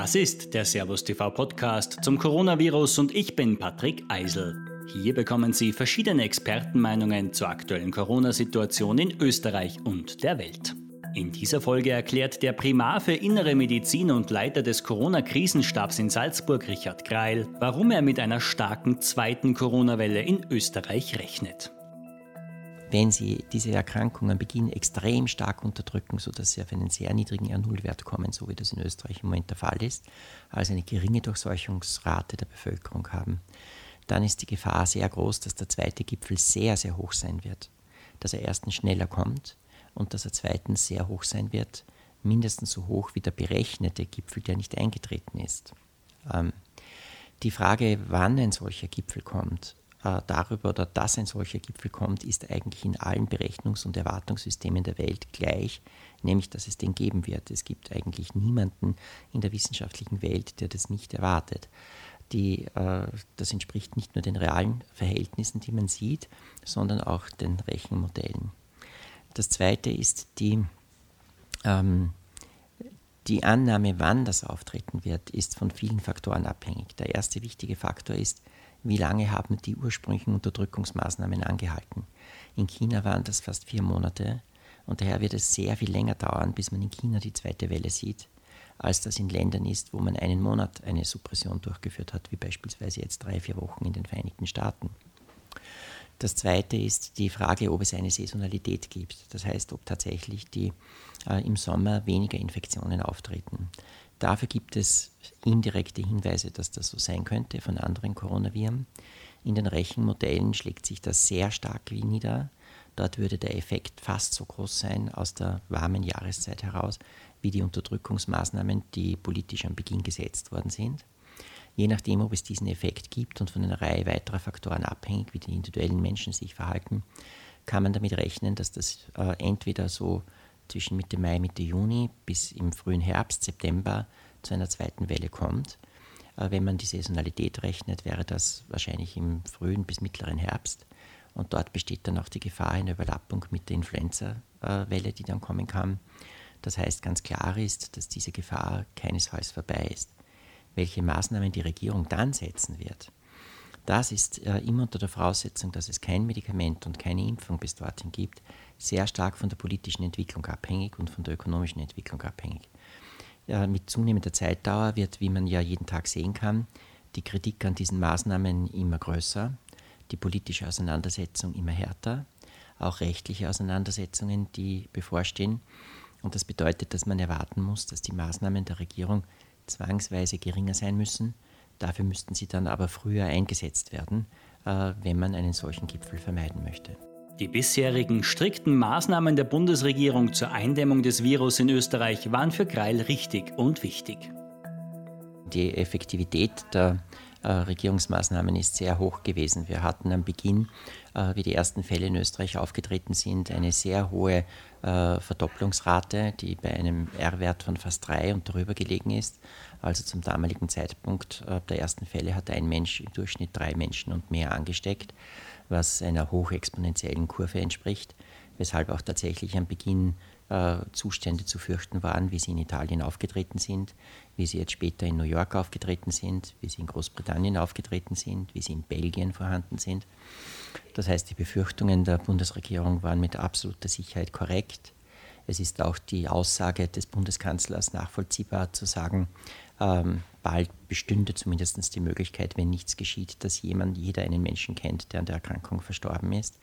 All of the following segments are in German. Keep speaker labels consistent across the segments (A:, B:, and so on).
A: Das ist der Servus TV Podcast zum Coronavirus und ich bin Patrick Eisel. Hier bekommen Sie verschiedene Expertenmeinungen zur aktuellen Corona-Situation in Österreich und der Welt. In dieser Folge erklärt der Primar für Innere Medizin und Leiter des Corona-Krisenstabs in Salzburg, Richard Greil, warum er mit einer starken zweiten Corona-Welle in Österreich rechnet
B: wenn sie diese Erkrankung am Beginn extrem stark unterdrücken, sodass sie auf einen sehr niedrigen R0-Wert kommen, so wie das in Österreich im Moment der Fall ist, also eine geringe Durchseuchungsrate der Bevölkerung haben, dann ist die Gefahr sehr groß, dass der zweite Gipfel sehr, sehr hoch sein wird. Dass er erstens schneller kommt und dass er zweitens sehr hoch sein wird, mindestens so hoch wie der berechnete Gipfel, der nicht eingetreten ist. Ähm, die Frage, wann ein solcher Gipfel kommt, äh, darüber oder dass ein solcher Gipfel kommt, ist eigentlich in allen Berechnungs- und Erwartungssystemen der Welt gleich, nämlich dass es den geben wird. Es gibt eigentlich niemanden in der wissenschaftlichen Welt, der das nicht erwartet. Die, äh, das entspricht nicht nur den realen Verhältnissen, die man sieht, sondern auch den Rechenmodellen. Das zweite ist die, ähm, die Annahme, wann das auftreten wird, ist von vielen Faktoren abhängig. Der erste wichtige Faktor ist, wie lange haben die ursprünglichen Unterdrückungsmaßnahmen angehalten. In China waren das fast vier Monate und daher wird es sehr viel länger dauern, bis man in China die zweite Welle sieht, als das in Ländern ist, wo man einen Monat eine Suppression durchgeführt hat, wie beispielsweise jetzt drei, vier Wochen in den Vereinigten Staaten. Das zweite ist die Frage, ob es eine Saisonalität gibt. Das heißt, ob tatsächlich die, äh, im Sommer weniger Infektionen auftreten. Dafür gibt es indirekte Hinweise, dass das so sein könnte von anderen Coronaviren. In den Rechenmodellen schlägt sich das sehr stark nieder. Dort würde der Effekt fast so groß sein aus der warmen Jahreszeit heraus, wie die Unterdrückungsmaßnahmen, die politisch am Beginn gesetzt worden sind. Je nachdem, ob es diesen Effekt gibt und von einer Reihe weiterer Faktoren abhängig, wie die individuellen Menschen sich verhalten, kann man damit rechnen, dass das äh, entweder so zwischen Mitte Mai, Mitte Juni bis im frühen Herbst, September zu einer zweiten Welle kommt. Äh, wenn man die Saisonalität rechnet, wäre das wahrscheinlich im frühen bis mittleren Herbst. Und dort besteht dann auch die Gefahr einer Überlappung mit der Influenza-Welle, die dann kommen kann. Das heißt, ganz klar ist, dass diese Gefahr keinesfalls vorbei ist. Welche Maßnahmen die Regierung dann setzen wird, das ist äh, immer unter der Voraussetzung, dass es kein Medikament und keine Impfung bis dorthin gibt, sehr stark von der politischen Entwicklung abhängig und von der ökonomischen Entwicklung abhängig. Ja, mit zunehmender Zeitdauer wird, wie man ja jeden Tag sehen kann, die Kritik an diesen Maßnahmen immer größer, die politische Auseinandersetzung immer härter, auch rechtliche Auseinandersetzungen, die bevorstehen. Und das bedeutet, dass man erwarten muss, dass die Maßnahmen der Regierung zwangsweise geringer sein müssen. Dafür müssten sie dann aber früher eingesetzt werden, äh, wenn man einen solchen Gipfel vermeiden möchte.
A: Die bisherigen strikten Maßnahmen der Bundesregierung zur Eindämmung des Virus in Österreich waren für Greil richtig und wichtig.
B: Die Effektivität der äh, Regierungsmaßnahmen ist sehr hoch gewesen. Wir hatten am Beginn, äh, wie die ersten Fälle in Österreich aufgetreten sind, eine sehr hohe äh, Verdopplungsrate, die bei einem R-Wert von fast drei und darüber gelegen ist. Also zum damaligen Zeitpunkt der ersten Fälle hat ein Mensch im Durchschnitt drei Menschen und mehr angesteckt was einer hochexponentiellen Kurve entspricht, weshalb auch tatsächlich am Beginn äh, Zustände zu fürchten waren, wie sie in Italien aufgetreten sind, wie sie jetzt später in New York aufgetreten sind, wie sie in Großbritannien aufgetreten sind, wie sie in Belgien vorhanden sind. Das heißt, die Befürchtungen der Bundesregierung waren mit absoluter Sicherheit korrekt. Es ist auch die Aussage des Bundeskanzlers nachvollziehbar zu sagen, ähm, bald bestünde zumindest die Möglichkeit, wenn nichts geschieht, dass jemand, jeder einen Menschen kennt, der an der Erkrankung verstorben ist.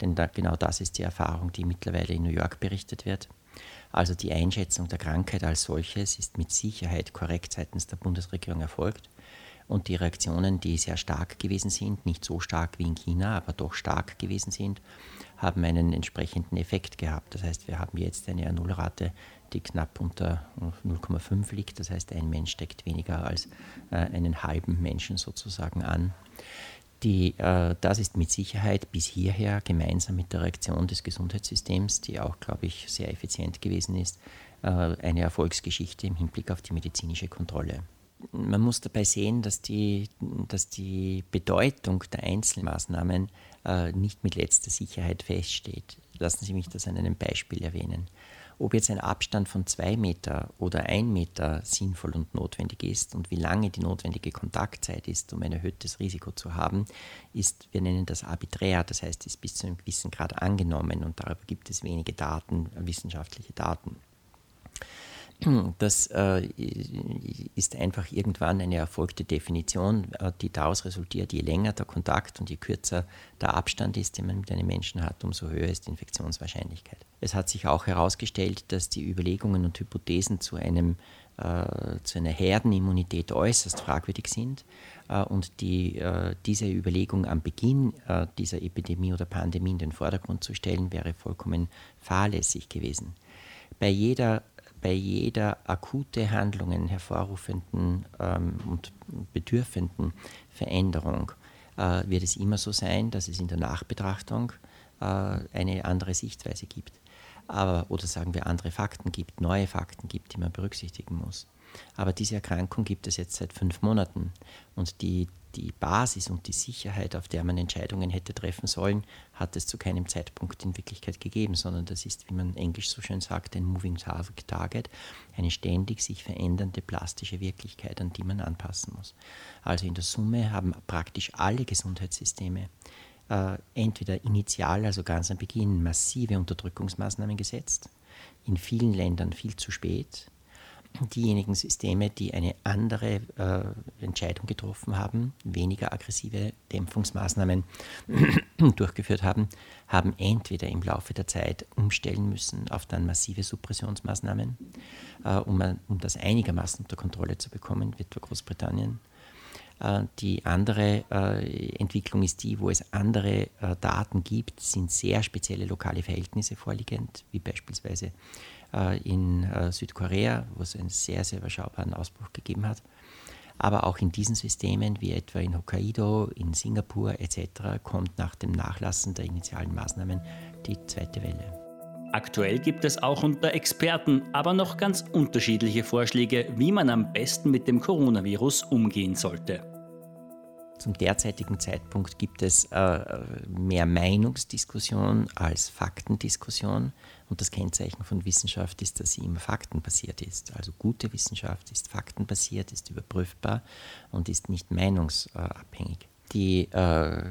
B: Denn da, genau das ist die Erfahrung, die mittlerweile in New York berichtet wird. Also die Einschätzung der Krankheit als solches ist mit Sicherheit korrekt seitens der Bundesregierung erfolgt. Und die Reaktionen, die sehr stark gewesen sind, nicht so stark wie in China, aber doch stark gewesen sind, haben einen entsprechenden Effekt gehabt. Das heißt, wir haben jetzt eine R0-Rate, die knapp unter 0,5 liegt. Das heißt, ein Mensch steckt weniger als äh, einen halben Menschen sozusagen an. Die, äh, das ist mit Sicherheit bis hierher gemeinsam mit der Reaktion des Gesundheitssystems, die auch, glaube ich, sehr effizient gewesen ist, äh, eine Erfolgsgeschichte im Hinblick auf die medizinische Kontrolle. Man muss dabei sehen, dass die, dass die Bedeutung der Einzelmaßnahmen äh, nicht mit letzter Sicherheit feststeht. Lassen Sie mich das an einem Beispiel erwähnen. Ob jetzt ein Abstand von zwei Meter oder ein Meter sinnvoll und notwendig ist und wie lange die notwendige Kontaktzeit ist, um ein erhöhtes Risiko zu haben, ist, wir nennen das arbiträr, das heißt, ist bis zu einem gewissen Grad angenommen und darüber gibt es wenige Daten, wissenschaftliche Daten. Das äh, ist einfach irgendwann eine erfolgte Definition, äh, die daraus resultiert, je länger der Kontakt und je kürzer der Abstand ist, den man mit einem Menschen hat, umso höher ist die Infektionswahrscheinlichkeit. Es hat sich auch herausgestellt, dass die Überlegungen und Hypothesen zu, einem, äh, zu einer Herdenimmunität äußerst fragwürdig sind äh, und die, äh, diese Überlegung am Beginn äh, dieser Epidemie oder Pandemie in den Vordergrund zu stellen, wäre vollkommen fahrlässig gewesen. Bei jeder bei jeder akute Handlungen hervorrufenden ähm, und bedürfenden Veränderung äh, wird es immer so sein, dass es in der Nachbetrachtung äh, eine andere Sichtweise gibt. Aber, oder sagen wir andere Fakten gibt, neue Fakten gibt, die man berücksichtigen muss. Aber diese Erkrankung gibt es jetzt seit fünf Monaten und die die Basis und die Sicherheit, auf der man Entscheidungen hätte treffen sollen, hat es zu keinem Zeitpunkt in Wirklichkeit gegeben, sondern das ist, wie man englisch so schön sagt, ein Moving Target, eine ständig sich verändernde plastische Wirklichkeit, an die man anpassen muss. Also in der Summe haben praktisch alle Gesundheitssysteme äh, entweder initial, also ganz am Beginn, massive Unterdrückungsmaßnahmen gesetzt, in vielen Ländern viel zu spät, diejenigen Systeme, die eine andere äh, Entscheidung getroffen haben, weniger aggressive Dämpfungsmaßnahmen durchgeführt haben, haben entweder im Laufe der Zeit umstellen müssen auf dann massive Suppressionsmaßnahmen, äh, um, um das einigermaßen unter Kontrolle zu bekommen, etwa Großbritannien. Äh, die andere äh, Entwicklung ist die, wo es andere äh, Daten gibt, sind sehr spezielle lokale Verhältnisse vorliegend, wie beispielsweise in äh, Südkorea, wo es einen sehr, sehr überschaubaren Ausbruch gegeben hat. Aber auch in diesen Systemen, wie etwa in Hokkaido, in Singapur etc., kommt nach dem Nachlassen der initialen Maßnahmen die zweite Welle.
A: Aktuell gibt es auch unter Experten aber noch ganz unterschiedliche Vorschläge, wie man am besten mit dem Coronavirus umgehen sollte.
B: Zum derzeitigen Zeitpunkt gibt es äh, mehr Meinungsdiskussion als Faktendiskussion. Und das Kennzeichen von Wissenschaft ist, dass sie immer faktenbasiert ist. Also gute Wissenschaft ist faktenbasiert, ist überprüfbar und ist nicht meinungsabhängig. Die äh,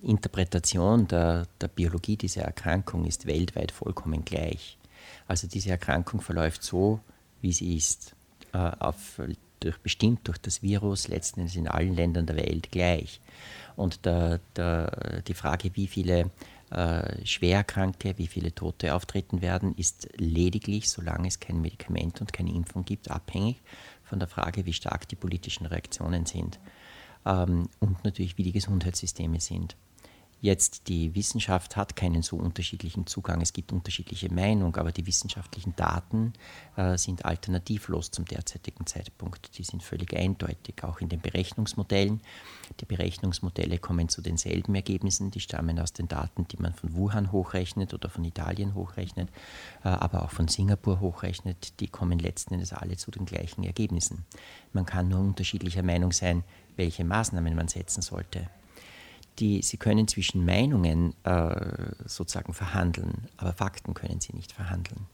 B: Interpretation der, der Biologie dieser Erkrankung ist weltweit vollkommen gleich. Also diese Erkrankung verläuft so, wie sie ist. Äh, auf durch, bestimmt durch das Virus letzten Endes in allen Ländern der Welt gleich. Und der, der, die Frage, wie viele äh, Schwerkranke, wie viele Tote auftreten werden, ist lediglich, solange es kein Medikament und keine Impfung gibt, abhängig von der Frage, wie stark die politischen Reaktionen sind ähm, und natürlich, wie die Gesundheitssysteme sind. Jetzt die Wissenschaft hat keinen so unterschiedlichen Zugang. Es gibt unterschiedliche Meinungen, aber die wissenschaftlichen Daten äh, sind alternativlos zum derzeitigen Zeitpunkt. Die sind völlig eindeutig, auch in den Berechnungsmodellen. Die Berechnungsmodelle kommen zu denselben Ergebnissen. Die stammen aus den Daten, die man von Wuhan hochrechnet oder von Italien hochrechnet, äh, aber auch von Singapur hochrechnet. Die kommen letzten Endes alle zu den gleichen Ergebnissen. Man kann nur unterschiedlicher Meinung sein, welche Maßnahmen man setzen sollte die, sie können zwischen Meinungen äh, sozusagen verhandeln, aber Fakten können sie nicht verhandeln.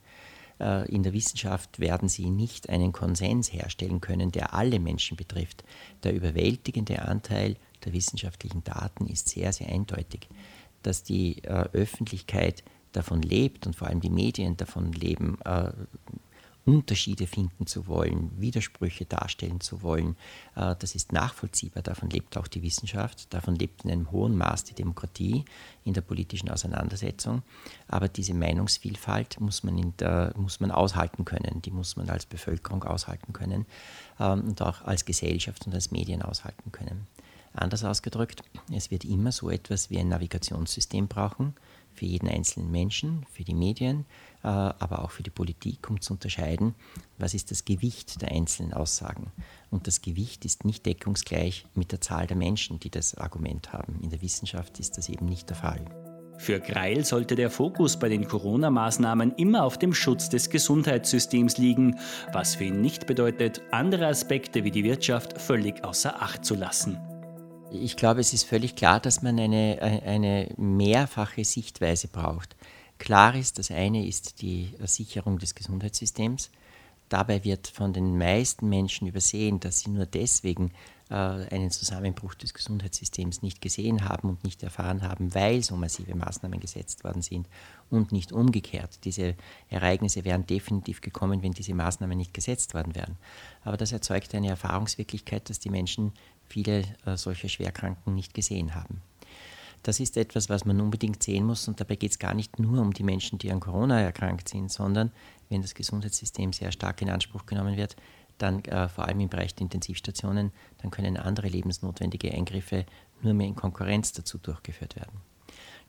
B: Äh, in der Wissenschaft werden sie nicht einen Konsens herstellen können, der alle Menschen betrifft. Der überwältigende Anteil der wissenschaftlichen Daten ist sehr, sehr eindeutig, dass die äh, Öffentlichkeit davon lebt und vor allem die Medien davon leben, äh, Unterschiede finden zu wollen, Widersprüche darstellen zu wollen. Äh, das ist nachvollziehbar, davon lebt auch die Wissenschaft, davon lebt in einem hohen Maß die Demokratie in der politischen Auseinandersetzung. Aber diese Meinungsvielfalt muss man, der, muss man aushalten können, die muss man als Bevölkerung aushalten können ähm, und auch als Gesellschaft und als Medien aushalten können. Anders ausgedrückt, es wird immer so etwas wie ein Navigationssystem brauchen, für jeden einzelnen Menschen, für die Medien, äh, aber auch für die Politik, um zu unterscheiden, was ist das Gewicht der einzelnen Aussagen. Und das Gewicht ist nicht deckungsgleich mit der Zahl der Menschen, die das Argument haben. In der Wissenschaft ist das eben nicht der Fall.
A: Für Greil sollte der Fokus bei den Corona-Maßnahmen immer auf dem Schutz des Gesundheitssystems liegen, was für ihn nicht bedeutet, andere Aspekte wie die Wirtschaft völlig außer Acht zu lassen
B: ich glaube, es ist völlig klar, dass man eine, eine mehrfache Sichtweise braucht. Klar ist, das eine ist die Sicherung des Gesundheitssystems. Dabei wird von den meisten Menschen übersehen, dass sie nur deswegen äh, einen Zusammenbruch des Gesundheitssystems nicht gesehen haben und nicht erfahren haben, weil so massive Maßnahmen gesetzt worden sind und nicht umgekehrt. Diese Ereignisse wären definitiv gekommen, wenn diese Maßnahmen nicht gesetzt worden wären. Aber das erzeugt eine Erfahrungswirklichkeit, dass die Menschen viele äh, solcher Schwerkranken nicht gesehen haben. Das ist etwas, was man unbedingt sehen muss und dabei geht es gar nicht nur um die Menschen, die an Corona erkrankt sind, sondern wenn das Gesundheitssystem sehr stark in Anspruch genommen wird, dann äh, vor allem im Bereich der Intensivstationen, dann können andere lebensnotwendige Eingriffe nur mehr in Konkurrenz dazu durchgeführt werden.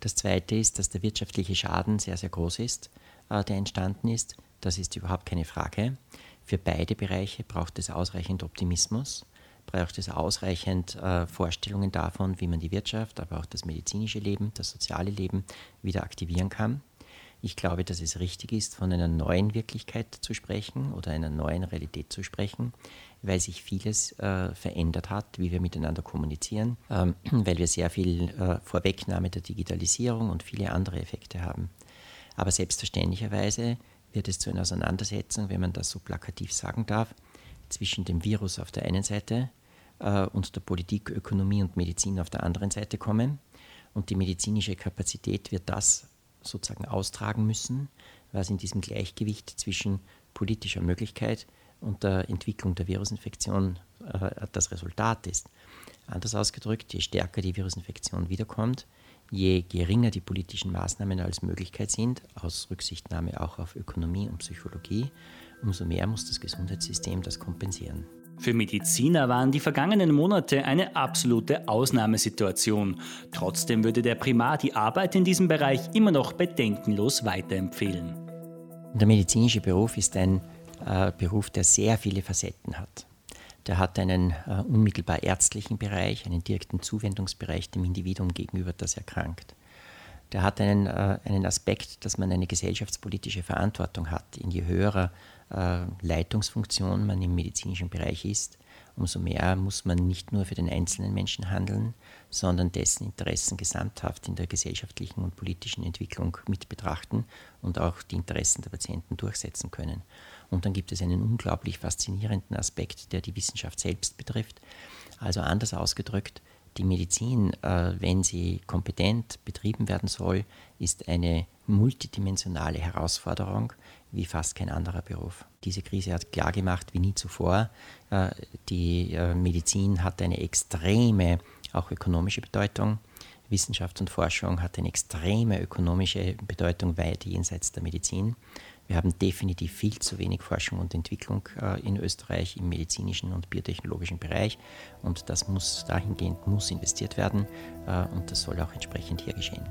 B: Das Zweite ist, dass der wirtschaftliche Schaden sehr, sehr groß ist, äh, der entstanden ist. Das ist überhaupt keine Frage. Für beide Bereiche braucht es ausreichend Optimismus, braucht es ausreichend äh, Vorstellungen davon, wie man die Wirtschaft, aber auch das medizinische Leben, das soziale Leben wieder aktivieren kann. Ich glaube, dass es richtig ist, von einer neuen Wirklichkeit zu sprechen oder einer neuen Realität zu sprechen, weil sich vieles äh, verändert hat, wie wir miteinander kommunizieren, ähm, weil wir sehr viel äh, Vorwegnahme der Digitalisierung und viele andere Effekte haben. Aber selbstverständlicherweise wird es zu einer Auseinandersetzung, wenn man das so plakativ sagen darf, zwischen dem Virus auf der einen Seite äh, und der Politik, Ökonomie und Medizin auf der anderen Seite kommen. Und die medizinische Kapazität wird das sozusagen austragen müssen, was in diesem Gleichgewicht zwischen politischer Möglichkeit und der Entwicklung der Virusinfektion äh, das Resultat ist. Anders ausgedrückt, je stärker die Virusinfektion wiederkommt, je geringer die politischen Maßnahmen als Möglichkeit sind, aus Rücksichtnahme auch auf Ökonomie und Psychologie, umso mehr muss das Gesundheitssystem das kompensieren.
A: Für Mediziner waren die vergangenen Monate eine absolute Ausnahmesituation. Trotzdem würde der Primar die Arbeit in diesem Bereich immer noch bedenkenlos weiterempfehlen.
B: Der medizinische Beruf ist ein äh, Beruf, der sehr viele Facetten hat. Der hat einen äh, unmittelbar ärztlichen Bereich, einen direkten Zuwendungsbereich dem Individuum gegenüber, das erkrankt. Der hat einen, äh, einen Aspekt, dass man eine gesellschaftspolitische Verantwortung hat. In je höherer äh, Leitungsfunktion man im medizinischen Bereich ist, umso mehr muss man nicht nur für den einzelnen Menschen handeln, sondern dessen Interessen gesamthaft in der gesellschaftlichen und politischen Entwicklung mit betrachten und auch die Interessen der Patienten durchsetzen können. Und dann gibt es einen unglaublich faszinierenden Aspekt, der die Wissenschaft selbst betrifft. Also anders ausgedrückt, die Medizin, äh, wenn sie kompetent betrieben werden soll, ist eine multidimensionale Herausforderung wie fast kein anderer Beruf. Diese Krise hat klargemacht wie nie zuvor, äh, die äh, Medizin hat eine extreme, auch ökonomische Bedeutung. Wissenschaft und Forschung hat eine extreme ökonomische Bedeutung weit jenseits der Medizin. Wir haben definitiv viel zu wenig Forschung und Entwicklung äh, in Österreich im medizinischen und biotechnologischen Bereich und das muss dahingehend muss investiert werden äh, und das soll auch entsprechend hier geschehen.